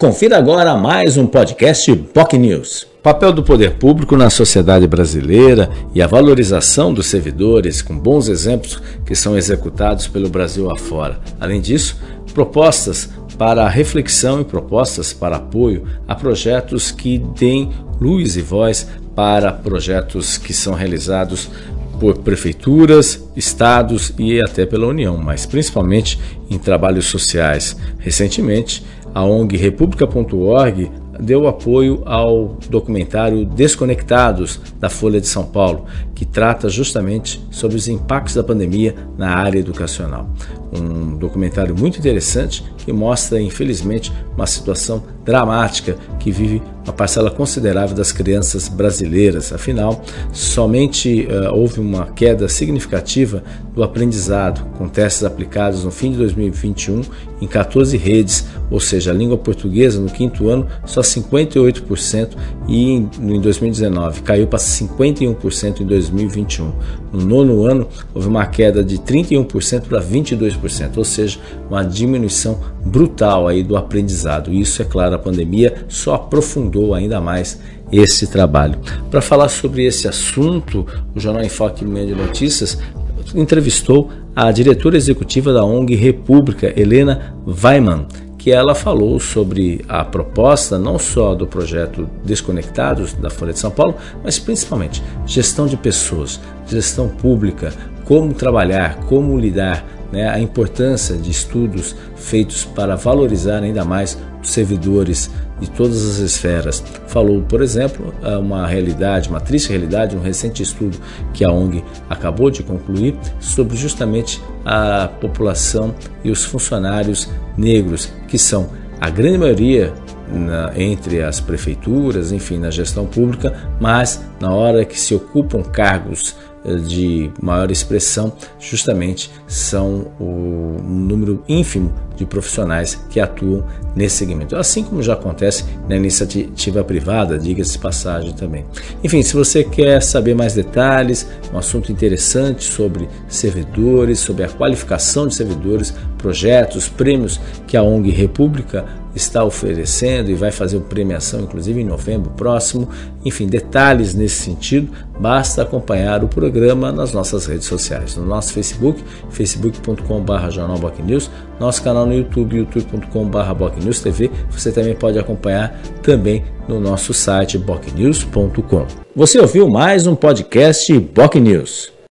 Confira agora mais um podcast POC News. Papel do poder público na sociedade brasileira e a valorização dos servidores, com bons exemplos que são executados pelo Brasil afora. Além disso, propostas para reflexão e propostas para apoio a projetos que deem luz e voz para projetos que são realizados por prefeituras, estados e até pela União, mas principalmente em trabalhos sociais. Recentemente, a ONG República.org deu apoio ao documentário Desconectados da Folha de São Paulo, que trata justamente sobre os impactos da pandemia na área educacional. Um documentário muito interessante que mostra, infelizmente, uma situação dramática que vive uma parcela considerável das crianças brasileiras. Afinal, somente uh, houve uma queda significativa do aprendizado, com testes aplicados no fim de 2021 em 14 redes, ou seja, a língua portuguesa no quinto ano só 58% e em, em 2019 caiu para 51% em 2021. No nono ano, houve uma queda de 31% para 22%, ou seja, uma diminuição brutal aí do aprendizado. Isso, é claro, a pandemia só aprofundou ainda mais esse trabalho. Para falar sobre esse assunto, o Jornal Enfoque Meio de Notícias entrevistou a diretora executiva da ONG República, Helena Weiman, que ela falou sobre a proposta não só do projeto Desconectados da Folha de São Paulo, mas principalmente gestão de pessoas, gestão pública, como trabalhar, como lidar, né, a importância de estudos feitos para valorizar ainda mais os servidores de todas as esferas. Falou, por exemplo, uma realidade, uma triste realidade, um recente estudo que a ONG acabou de concluir sobre justamente a população e os funcionários negros, que são a grande maioria na, entre as prefeituras, enfim, na gestão pública, mas na hora que se ocupam cargos eh, de maior expressão, justamente são o um número ínfimo de profissionais que atuam nesse segmento. Assim como já acontece na iniciativa privada, diga-se passagem também. Enfim, se você quer saber mais detalhes, um assunto interessante sobre servidores, sobre a qualificação de servidores, projetos, prêmios que a ONG República está oferecendo e vai fazer uma premiação, inclusive em novembro próximo. Enfim, detalhes nesse sentido, basta acompanhar o programa nas nossas redes sociais, no nosso Facebook, facebook.com.br jornalbocnews, nosso canal no YouTube, youtube.com.br bocnewstv. Você também pode acompanhar também no nosso site bocnews.com. Você ouviu mais um podcast Boc News.